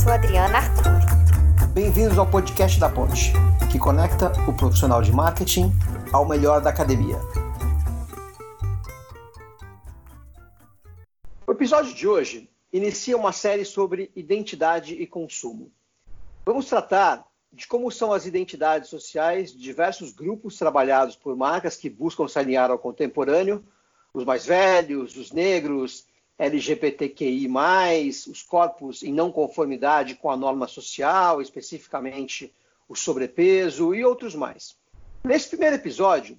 sou Adriana Arthur. Bem-vindos ao podcast da Ponte, que conecta o profissional de marketing ao melhor da academia. O episódio de hoje inicia uma série sobre identidade e consumo. Vamos tratar de como são as identidades sociais de diversos grupos trabalhados por marcas que buscam se alinhar ao contemporâneo, os mais velhos, os negros, LGBTQI, os corpos em não conformidade com a norma social, especificamente o sobrepeso e outros mais. Nesse primeiro episódio,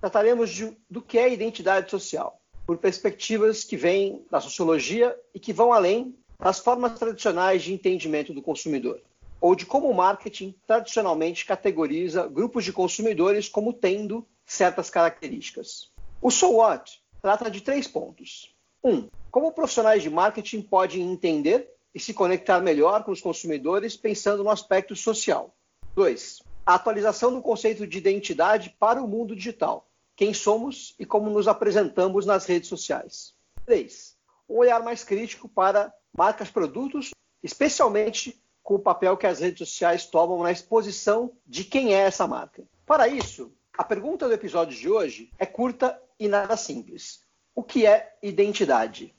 trataremos de, do que é identidade social, por perspectivas que vêm da sociologia e que vão além das formas tradicionais de entendimento do consumidor, ou de como o marketing tradicionalmente categoriza grupos de consumidores como tendo certas características. O So What trata de três pontos. Um, como profissionais de marketing podem entender e se conectar melhor com os consumidores pensando no aspecto social. 2. A atualização do conceito de identidade para o mundo digital. Quem somos e como nos apresentamos nas redes sociais. 3. Um olhar mais crítico para marcas, produtos, especialmente com o papel que as redes sociais tomam na exposição de quem é essa marca. Para isso, a pergunta do episódio de hoje é curta e nada simples. O que é identidade?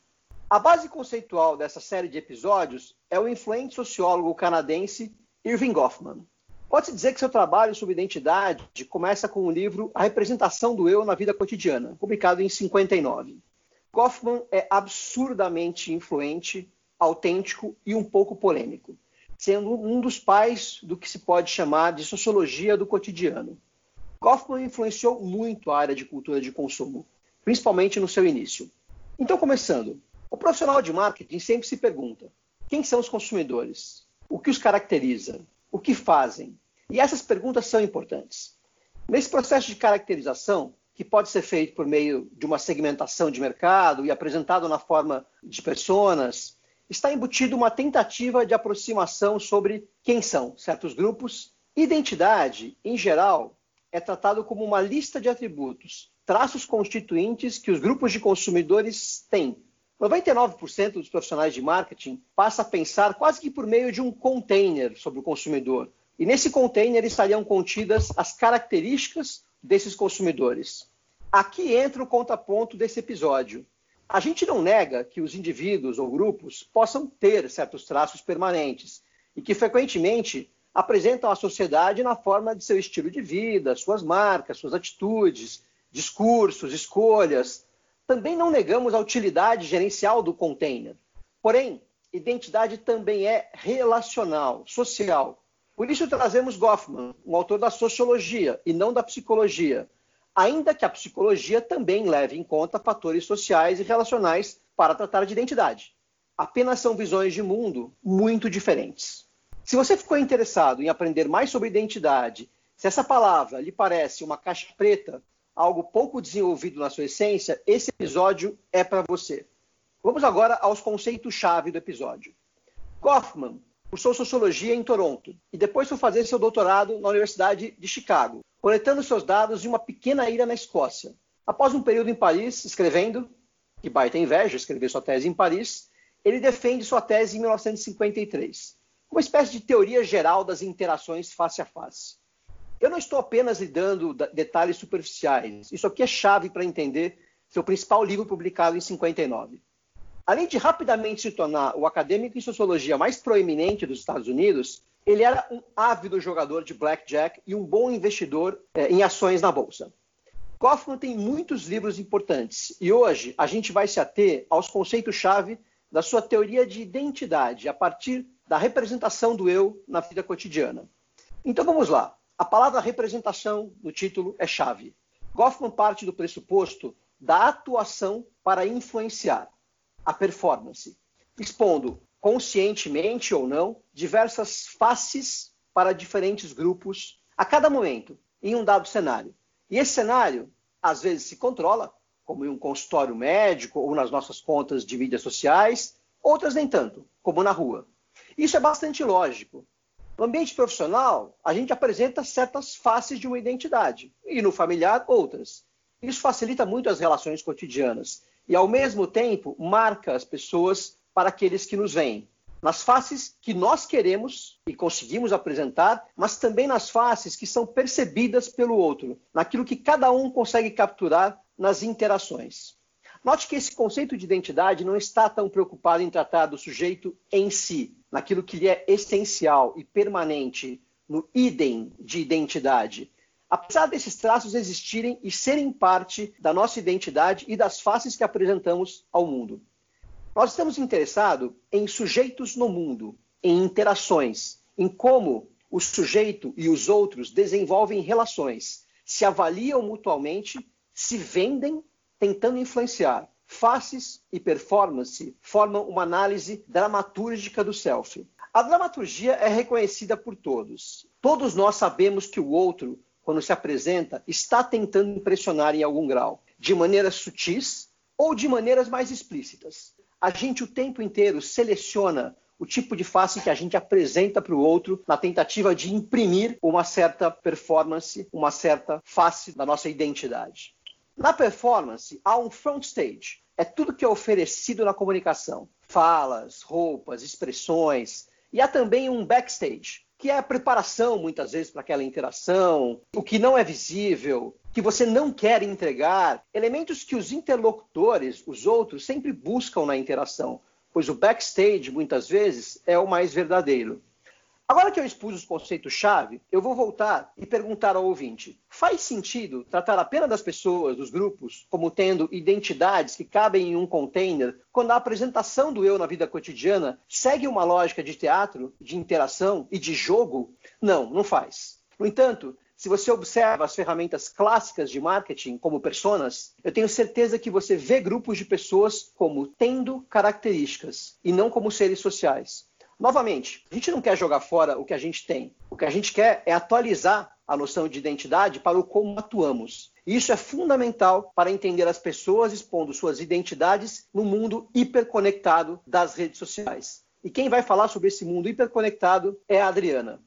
A base conceitual dessa série de episódios é o influente sociólogo canadense Irving Goffman. Pode-se dizer que seu trabalho sobre identidade começa com o livro A Representação do Eu na Vida Cotidiana, publicado em 59. Goffman é absurdamente influente, autêntico e um pouco polêmico, sendo um dos pais do que se pode chamar de sociologia do cotidiano. Goffman influenciou muito a área de cultura de consumo, principalmente no seu início. Então, começando, o profissional de marketing sempre se pergunta: quem são os consumidores? O que os caracteriza? O que fazem? E essas perguntas são importantes. Nesse processo de caracterização, que pode ser feito por meio de uma segmentação de mercado e apresentado na forma de personas, está embutido uma tentativa de aproximação sobre quem são certos grupos. Identidade, em geral, é tratado como uma lista de atributos, traços constituintes que os grupos de consumidores têm 99% dos profissionais de marketing passa a pensar quase que por meio de um container sobre o consumidor. E nesse container estariam contidas as características desses consumidores. Aqui entra o contraponto desse episódio. A gente não nega que os indivíduos ou grupos possam ter certos traços permanentes e que frequentemente apresentam a sociedade na forma de seu estilo de vida, suas marcas, suas atitudes, discursos, escolhas, também não negamos a utilidade gerencial do container. Porém, identidade também é relacional, social. Por isso trazemos Goffman, um autor da sociologia e não da psicologia, ainda que a psicologia também leve em conta fatores sociais e relacionais para tratar de identidade. Apenas são visões de mundo muito diferentes. Se você ficou interessado em aprender mais sobre identidade, se essa palavra lhe parece uma caixa preta algo pouco desenvolvido na sua essência, esse episódio é para você. Vamos agora aos conceitos-chave do episódio. Goffman cursou sociologia em Toronto e depois foi fazer seu doutorado na Universidade de Chicago, coletando seus dados em uma pequena ilha na Escócia. Após um período em Paris, escrevendo, que baita inveja escrever sua tese em Paris, ele defende sua tese em 1953, uma espécie de teoria geral das interações face a face. Eu não estou apenas lidando detalhes superficiais. Isso aqui é chave para entender seu principal livro publicado em 59. Além de rapidamente se tornar o acadêmico em sociologia mais proeminente dos Estados Unidos, ele era um ávido jogador de blackjack e um bom investidor eh, em ações na bolsa. Kaufman tem muitos livros importantes e hoje a gente vai se ater aos conceitos-chave da sua teoria de identidade a partir da representação do eu na vida cotidiana. Então vamos lá. A palavra representação no título é chave. Goffman parte do pressuposto da atuação para influenciar a performance, expondo, conscientemente ou não, diversas faces para diferentes grupos a cada momento, em um dado cenário. E esse cenário, às vezes, se controla, como em um consultório médico ou nas nossas contas de mídias sociais, outras nem tanto, como na rua. Isso é bastante lógico, no ambiente profissional, a gente apresenta certas faces de uma identidade, e no familiar, outras. Isso facilita muito as relações cotidianas e, ao mesmo tempo, marca as pessoas para aqueles que nos veem. nas faces que nós queremos e conseguimos apresentar, mas também nas faces que são percebidas pelo outro, naquilo que cada um consegue capturar nas interações. Note que esse conceito de identidade não está tão preocupado em tratar do sujeito em si, naquilo que lhe é essencial e permanente, no idem de identidade. Apesar desses traços existirem e serem parte da nossa identidade e das faces que apresentamos ao mundo. Nós estamos interessados em sujeitos no mundo, em interações, em como o sujeito e os outros desenvolvem relações, se avaliam mutuamente, se vendem tentando influenciar. Faces e performance formam uma análise dramatúrgica do self. A dramaturgia é reconhecida por todos. Todos nós sabemos que o outro, quando se apresenta, está tentando impressionar em algum grau, de maneiras sutis ou de maneiras mais explícitas. A gente o tempo inteiro seleciona o tipo de face que a gente apresenta para o outro na tentativa de imprimir uma certa performance, uma certa face da nossa identidade. Na performance, há um front stage. É tudo que é oferecido na comunicação: falas, roupas, expressões. E há também um backstage, que é a preparação, muitas vezes, para aquela interação, o que não é visível, que você não quer entregar, elementos que os interlocutores, os outros, sempre buscam na interação, pois o backstage, muitas vezes, é o mais verdadeiro. Agora que eu expus os conceitos-chave, eu vou voltar e perguntar ao ouvinte: faz sentido tratar apenas das pessoas, dos grupos, como tendo identidades que cabem em um container, quando a apresentação do eu na vida cotidiana segue uma lógica de teatro, de interação e de jogo? Não, não faz. No entanto, se você observa as ferramentas clássicas de marketing, como personas, eu tenho certeza que você vê grupos de pessoas como tendo características e não como seres sociais. Novamente, a gente não quer jogar fora o que a gente tem. O que a gente quer é atualizar a noção de identidade para o como atuamos. Isso é fundamental para entender as pessoas expondo suas identidades no mundo hiperconectado das redes sociais. E quem vai falar sobre esse mundo hiperconectado é a Adriana.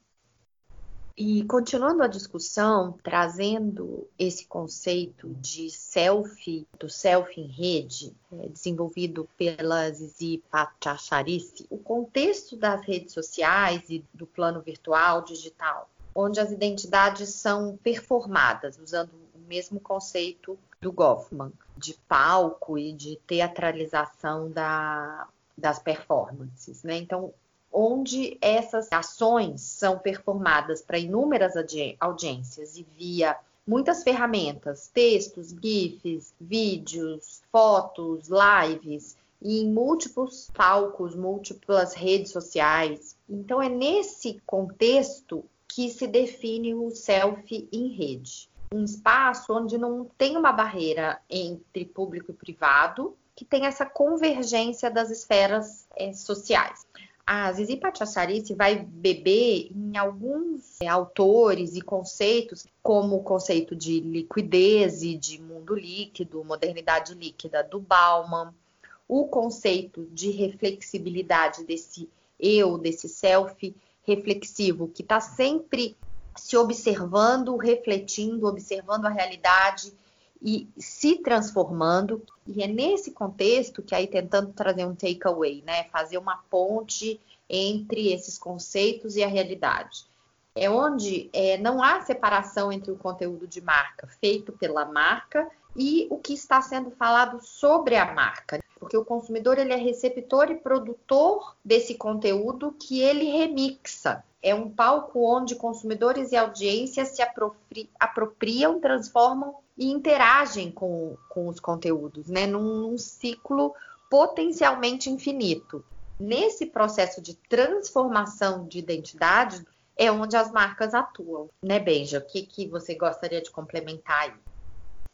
E continuando a discussão, trazendo esse conceito de selfie, do selfie em rede, é, desenvolvido pela Zizi Pachacharice, o contexto das redes sociais e do plano virtual digital, onde as identidades são performadas, usando o mesmo conceito do Goffman, de palco e de teatralização da, das performances. Né? Então, onde essas ações são performadas para inúmeras audiências e via muitas ferramentas, textos, GIFs, vídeos, fotos, lives, e em múltiplos palcos, múltiplas redes sociais. Então, é nesse contexto que se define o selfie em rede. Um espaço onde não tem uma barreira entre público e privado, que tem essa convergência das esferas é, sociais a Zizi Patiacharice vai beber em alguns é, autores e conceitos, como o conceito de liquidez e de mundo líquido, modernidade líquida do Bauman, o conceito de reflexibilidade desse eu, desse self reflexivo, que está sempre se observando, refletindo, observando a realidade e se transformando. E é nesse contexto que aí tentando trazer um takeaway, né? Fazer uma ponte entre esses conceitos e a realidade. É onde é, não há separação entre o conteúdo de marca feito pela marca e o que está sendo falado sobre a marca, porque o consumidor ele é receptor e produtor desse conteúdo que ele remixa. É um palco onde consumidores e audiências se apropriam, transformam e interagem com, com os conteúdos, né? Num, num ciclo potencialmente infinito. Nesse processo de transformação de identidade é onde as marcas atuam, né, Benja? O que, que você gostaria de complementar aí?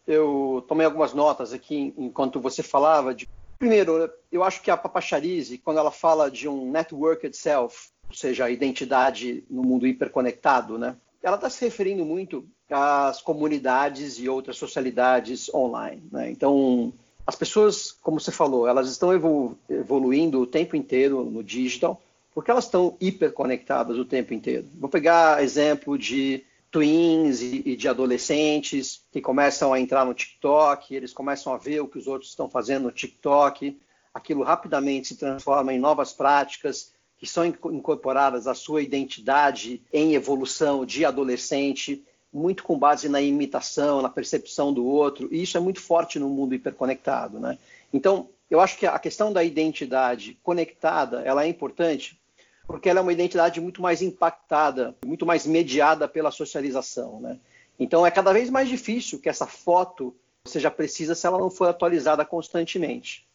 Eu tomei algumas notas aqui enquanto você falava. De... Primeiro, eu acho que a Papacharize, quando ela fala de um network itself, ou seja, a identidade no mundo hiperconectado, né? Ela está se referindo muito às comunidades e outras socialidades online. Né? Então, as pessoas, como você falou, elas estão evolu evoluindo o tempo inteiro no digital, porque elas estão hiperconectadas o tempo inteiro. Vou pegar exemplo de twins e, e, de adolescentes que começam a entrar no TikTok, eles começam a ver o que os outros estão fazendo no TikTok, aquilo rapidamente se transforma em novas práticas que são incorporadas à sua identidade em evolução de adolescente, muito com base na imitação, na percepção do outro, e isso é muito forte no mundo hiperconectado, né? Então, eu acho que a questão da identidade conectada, ela é importante porque ela é uma identidade muito mais impactada, muito mais mediada pela socialização, né? Então, é cada vez mais difícil que essa foto seja precisa se ela não for atualizada constantemente.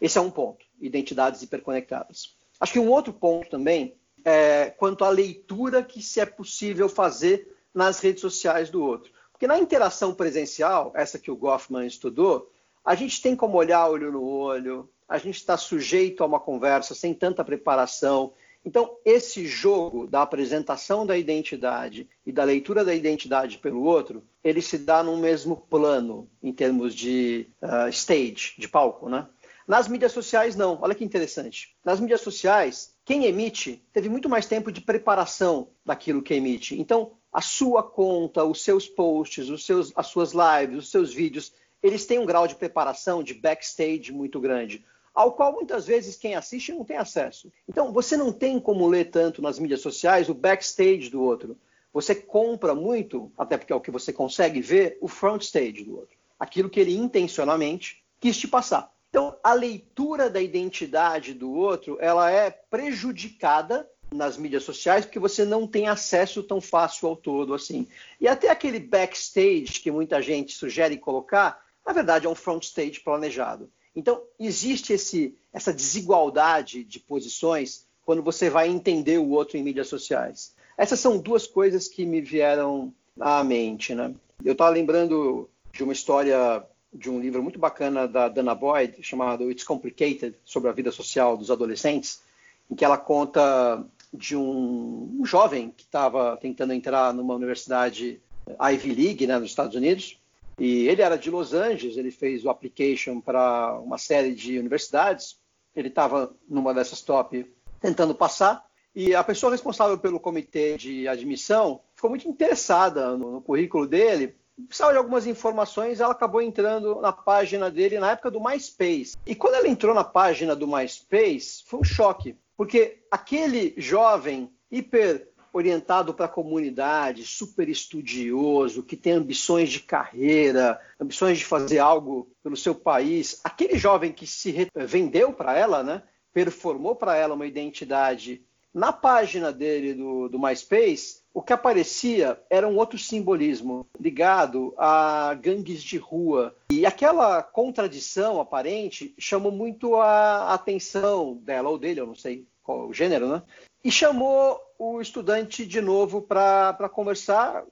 Esse é um ponto, identidades hiperconectadas. Acho que um outro ponto também é quanto à leitura que se é possível fazer nas redes sociais do outro. Porque na interação presencial, essa que o Goffman estudou, a gente tem como olhar olho no olho, a gente está sujeito a uma conversa sem tanta preparação. Então, esse jogo da apresentação da identidade e da leitura da identidade pelo outro, ele se dá no mesmo plano, em termos de uh, stage, de palco, né? Nas mídias sociais, não. Olha que interessante. Nas mídias sociais, quem emite teve muito mais tempo de preparação daquilo que emite. Então, a sua conta, os seus posts, os seus, as suas lives, os seus vídeos, eles têm um grau de preparação, de backstage muito grande, ao qual muitas vezes quem assiste não tem acesso. Então, você não tem como ler tanto nas mídias sociais o backstage do outro. Você compra muito, até porque é o que você consegue ver, o front stage do outro. Aquilo que ele intencionalmente quis te passar. Então, a leitura da identidade do outro, ela é prejudicada nas mídias sociais porque você não tem acesso tão fácil ao todo assim. E até aquele backstage que muita gente sugere colocar, na verdade é um front stage planejado. Então, existe esse, essa desigualdade de posições quando você vai entender o outro em mídias sociais. Essas são duas coisas que me vieram à mente. Né? Eu estava lembrando de uma história de um livro muito bacana da Dana Boyd, chamado It's Complicated, sobre a vida social dos adolescentes, em que ela conta de um, um jovem que estava tentando entrar numa universidade Ivy League, né, nos Estados Unidos, e ele era de Los Angeles, ele fez o application para uma série de universidades, ele estava numa dessas top tentando passar, e a pessoa responsável pelo comitê de admissão ficou muito interessada no, no currículo dele, precisava de algumas informações, ela acabou entrando na página dele na época do MySpace. E quando ela entrou na página do MySpace, foi um choque, porque aquele jovem hiper orientado para a comunidade, super estudioso, que tem ambições de carreira, ambições de fazer algo pelo seu país, aquele jovem que se vendeu para ela, né, performou para ela uma identidade na página dele do, do MySpace, o que aparecia era um outro simbolismo ligado a gangues de rua. E aquela contradição aparente chamou muito a atenção dela ou dele, eu não sei qual o gênero, né? E chamou o estudante de novo para conversar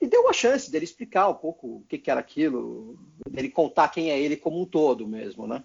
e deu a chance dele explicar um pouco o que, que era aquilo, dele contar quem é ele como um todo mesmo, né?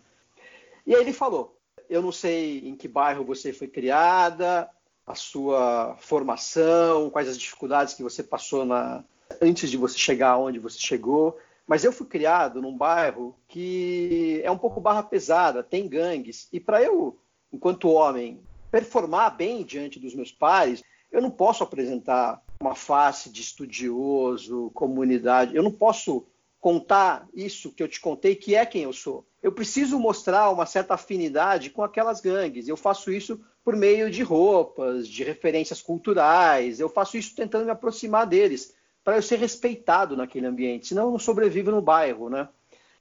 E aí ele falou: Eu não sei em que bairro você foi criada, a sua formação, quais as dificuldades que você passou na, antes de você chegar onde você chegou. Mas eu fui criado num bairro que é um pouco barra pesada, tem gangues. E para eu, enquanto homem, performar bem diante dos meus pares, eu não posso apresentar uma face de estudioso, comunidade. Eu não posso contar isso que eu te contei, que é quem eu sou. Eu preciso mostrar uma certa afinidade com aquelas gangues. Eu faço isso por meio de roupas, de referências culturais. Eu faço isso tentando me aproximar deles, para eu ser respeitado naquele ambiente, senão eu não sobrevivo no bairro, né?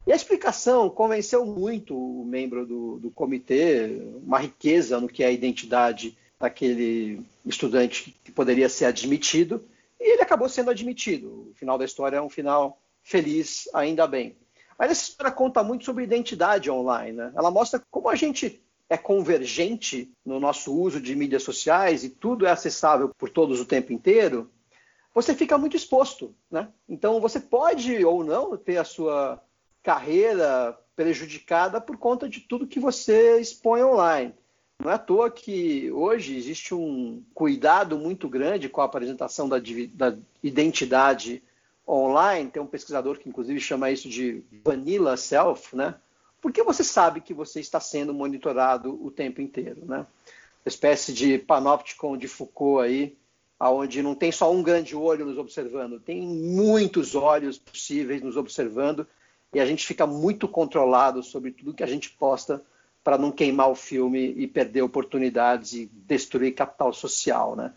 E a explicação convenceu muito o membro do, do comitê, uma riqueza no que é a identidade daquele estudante que poderia ser admitido, e ele acabou sendo admitido. O final da história é um final feliz, ainda bem. Mas essa história conta muito sobre identidade online. Né? Ela mostra como a gente é convergente no nosso uso de mídias sociais e tudo é acessável por todos o tempo inteiro, você fica muito exposto, né? Então você pode ou não ter a sua carreira prejudicada por conta de tudo que você expõe online. Não é à toa que hoje existe um cuidado muito grande com a apresentação da, da identidade online. Tem um pesquisador que inclusive chama isso de vanilla self, né? porque você sabe que você está sendo monitorado o tempo inteiro, né? Uma espécie de panopticon de Foucault aí, aonde não tem só um grande olho nos observando, tem muitos olhos possíveis nos observando e a gente fica muito controlado sobre tudo que a gente posta para não queimar o filme e perder oportunidades e destruir capital social, né?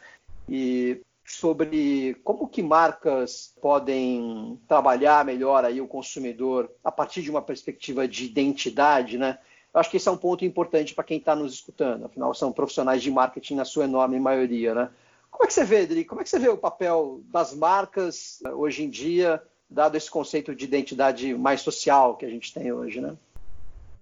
E sobre como que marcas podem trabalhar melhor aí o consumidor a partir de uma perspectiva de identidade, né? Eu acho que esse é um ponto importante para quem está nos escutando. Afinal, são profissionais de marketing na sua enorme maioria, né? Como é que você vê, Adri? Como é que você vê o papel das marcas eh, hoje em dia, dado esse conceito de identidade mais social que a gente tem hoje, né?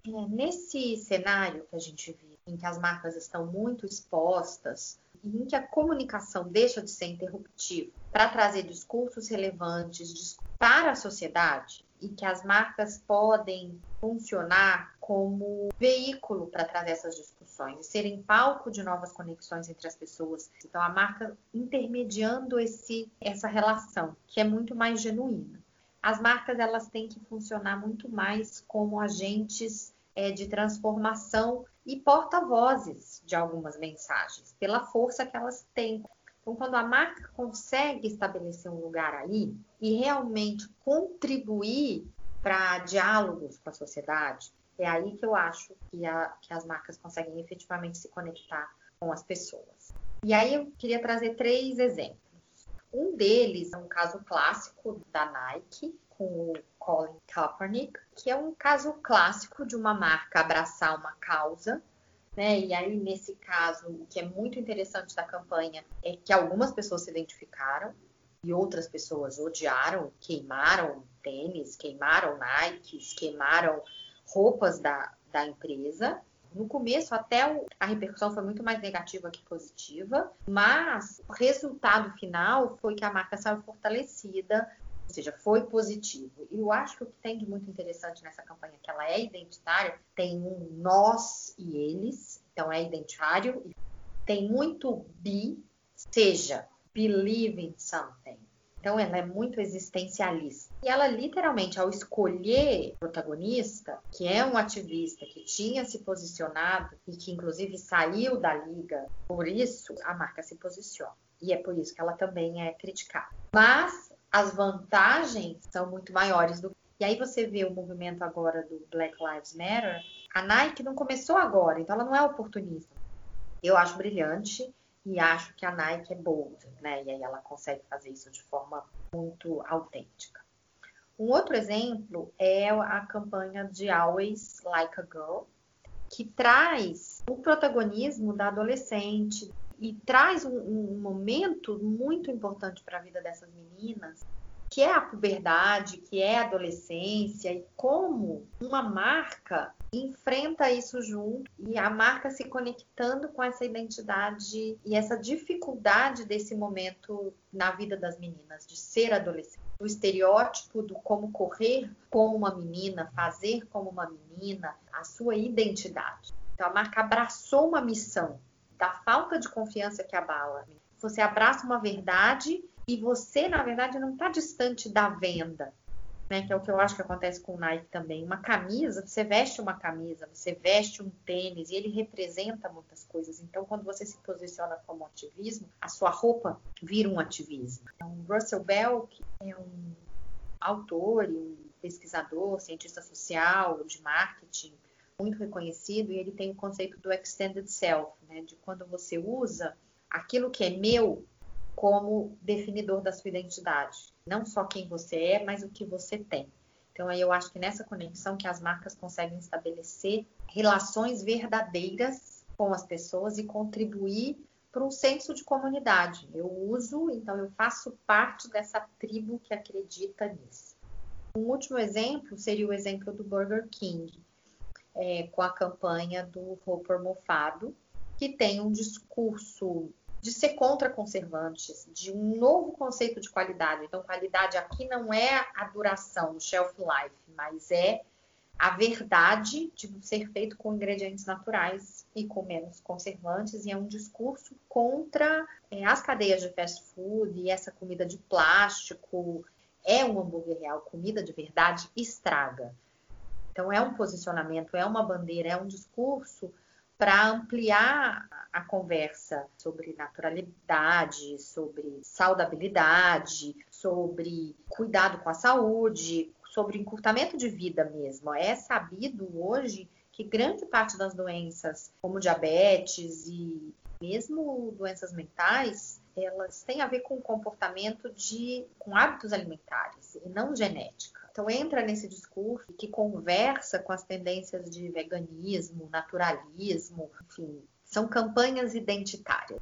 É, nesse cenário que a gente vive, em que as marcas estão muito expostas, em que a comunicação deixa de ser interruptiva para trazer discursos relevantes para a sociedade, e que as marcas podem funcionar como veículo para trazer essas discussões serem palco de novas conexões entre as pessoas. Então a marca intermediando esse essa relação, que é muito mais genuína. As marcas elas têm que funcionar muito mais como agentes é, de transformação e porta-vozes de algumas mensagens, pela força que elas têm então, quando a marca consegue estabelecer um lugar ali e realmente contribuir para diálogos com a sociedade, é aí que eu acho que, a, que as marcas conseguem efetivamente se conectar com as pessoas. E aí eu queria trazer três exemplos. Um deles é um caso clássico da Nike, com o Colin Kaepernick, que é um caso clássico de uma marca abraçar uma causa né? E aí, nesse caso, o que é muito interessante da campanha é que algumas pessoas se identificaram e outras pessoas odiaram, queimaram tênis, queimaram Nikes, queimaram roupas da, da empresa. No começo, até o, a repercussão foi muito mais negativa que positiva, mas o resultado final foi que a marca saiu fortalecida, ou seja, foi positivo. E eu acho que o que tem de muito interessante nessa campanha, que ela é identitária, tem um nós e eles, então é identitário, tem muito be, seja, believe in something. Então ela é muito existencialista. E ela literalmente, ao escolher o protagonista, que é um ativista que tinha se posicionado e que inclusive saiu da liga, por isso a marca se posiciona. E é por isso que ela também é criticada. Mas as vantagens são muito maiores do e aí você vê o movimento agora do Black Lives Matter, a Nike não começou agora, então ela não é oportunista. Eu acho brilhante e acho que a Nike é bold, né? E aí ela consegue fazer isso de forma muito autêntica. Um outro exemplo é a campanha de Always Like a Girl, que traz o protagonismo da adolescente, e traz um, um momento muito importante para a vida dessas meninas, que é a puberdade, que é a adolescência e como uma marca enfrenta isso junto e a marca se conectando com essa identidade e essa dificuldade desse momento na vida das meninas de ser adolescente. O estereótipo do como correr como uma menina, fazer como uma menina, a sua identidade. Então a marca abraçou uma missão da falta de confiança que abala. Você abraça uma verdade e você, na verdade, não está distante da venda. Né, que é o que eu acho que acontece com o Nike também. Uma camisa, você veste uma camisa, você veste um tênis e ele representa muitas coisas. Então, quando você se posiciona como ativismo, a sua roupa vira um ativismo. Então, Russell Bell, que é um autor e um pesquisador, cientista social, de marketing, muito reconhecido e ele tem o conceito do extended self, né, de quando você usa aquilo que é meu como definidor da sua identidade, não só quem você é, mas o que você tem. Então aí eu acho que nessa conexão que as marcas conseguem estabelecer relações verdadeiras com as pessoas e contribuir para um senso de comunidade. Eu uso, então eu faço parte dessa tribo que acredita nisso. Um último exemplo seria o exemplo do Burger King é, com a campanha do Roper Mofado, que tem um discurso de ser contra conservantes, de um novo conceito de qualidade. Então, qualidade aqui não é a duração, o shelf life, mas é a verdade de ser feito com ingredientes naturais e com menos conservantes, e é um discurso contra é, as cadeias de fast food e essa comida de plástico. É um hambúrguer real, comida de verdade estraga. Então, é um posicionamento, é uma bandeira, é um discurso para ampliar a conversa sobre naturalidade, sobre saudabilidade, sobre cuidado com a saúde, sobre encurtamento de vida mesmo. É sabido hoje que grande parte das doenças, como diabetes e mesmo doenças mentais, elas têm a ver com comportamento de com hábitos alimentares e não genética. Então entra nesse discurso que conversa com as tendências de veganismo, naturalismo, enfim, são campanhas identitárias.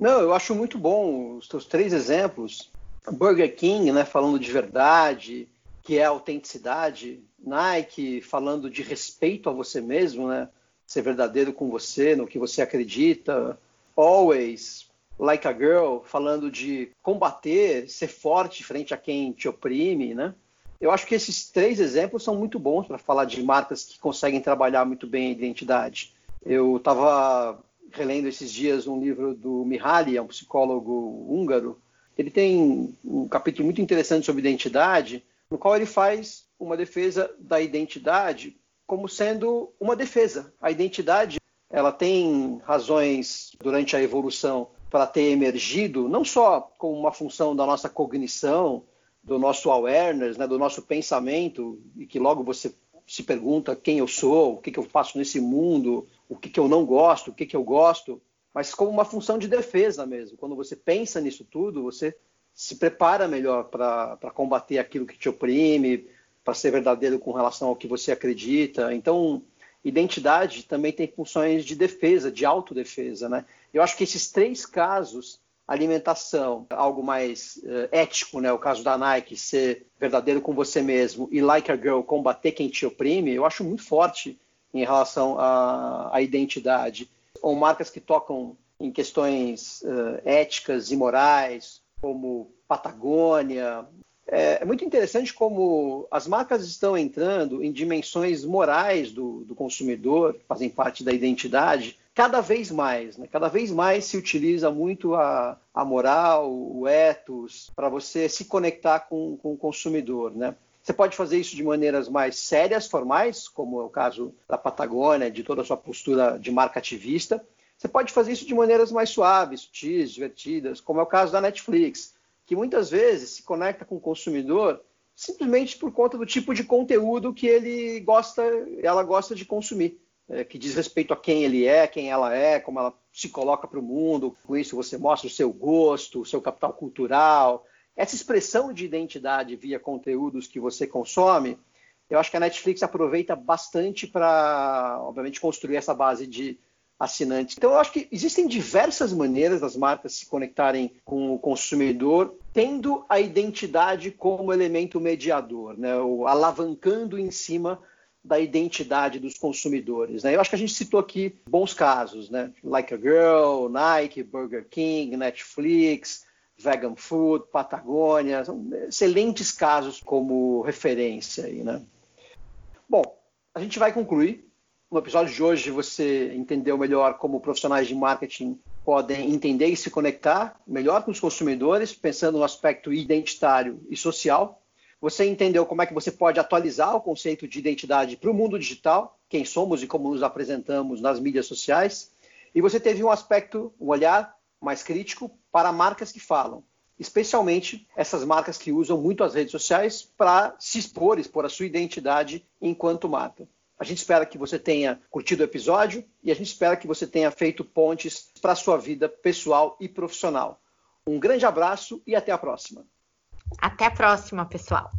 Não, eu acho muito bom os teus três exemplos. Burger King, né, falando de verdade, que é autenticidade. Nike, falando de respeito a você mesmo, né, ser verdadeiro com você, no que você acredita. Always, Like a Girl, falando de combater, ser forte frente a quem te oprime, né? Eu acho que esses três exemplos são muito bons para falar de marcas que conseguem trabalhar muito bem a identidade. Eu estava relendo esses dias um livro do Mihaly, é um psicólogo húngaro. Ele tem um capítulo muito interessante sobre identidade, no qual ele faz uma defesa da identidade como sendo uma defesa. A identidade, ela tem razões durante a evolução para ter emergido, não só como uma função da nossa cognição, do nosso awareness, né, do nosso pensamento, e que logo você se pergunta quem eu sou, o que, que eu faço nesse mundo, o que, que eu não gosto, o que, que eu gosto, mas como uma função de defesa mesmo. Quando você pensa nisso tudo, você se prepara melhor para combater aquilo que te oprime, para ser verdadeiro com relação ao que você acredita. Então, identidade também tem funções de defesa, de autodefesa. Né? Eu acho que esses três casos alimentação, algo mais uh, ético, né? O caso da Nike ser verdadeiro com você mesmo e Like a Girl combater quem te oprime, eu acho muito forte em relação à, à identidade. Ou marcas que tocam em questões uh, éticas e morais, como Patagônia. É, é, muito interessante como as marcas estão entrando em dimensões morais do, do consumidor, fazem parte da identidade, cada vez mais. Né? Cada vez mais se utiliza muito a, a moral, o ethos, para você se conectar com, com o consumidor. Né? Você pode fazer isso de maneiras mais sérias, formais, como é o caso da Patagônia, de toda a sua postura de marca ativista. Você pode fazer isso de maneiras mais suaves, sutis, divertidas, como é o caso da Netflix, que muitas vezes se conecta com o consumidor simplesmente por conta do tipo de conteúdo que ele gosta, ela gosta de consumir, é, que diz respeito a quem ele é, quem ela é, como ela se coloca para o mundo. Com isso você mostra o seu gosto, o seu capital cultural, essa expressão de identidade via conteúdos que você consome, eu acho que a Netflix aproveita bastante para, obviamente, construir essa base de assinantes. Então, eu acho que existem diversas maneiras das marcas se conectarem com o consumidor, tendo a identidade como elemento mediador, né? alavancando em cima da identidade dos consumidores. Né? Eu acho que a gente citou aqui bons casos, né? Like a Girl, Nike, Burger King, Netflix, vegan food, Patagônia, são excelentes casos como referência aí, né? Bom, a gente vai concluir. No episódio de hoje você entendeu melhor como profissionais de marketing podem entender e se conectar melhor com os consumidores, pensando no aspecto identitário e social. Você entendeu como é que você pode atualizar o conceito de identidade para o mundo digital, quem somos e como nos apresentamos nas mídias sociais. E você teve um aspecto, um olhar mais crítico para marcas que falam, especialmente essas marcas que usam muito as redes sociais para se expor, expor a sua identidade enquanto marca. A gente espera que você tenha curtido o episódio e a gente espera que você tenha feito pontes para a sua vida pessoal e profissional. Um grande abraço e até a próxima. Até a próxima, pessoal.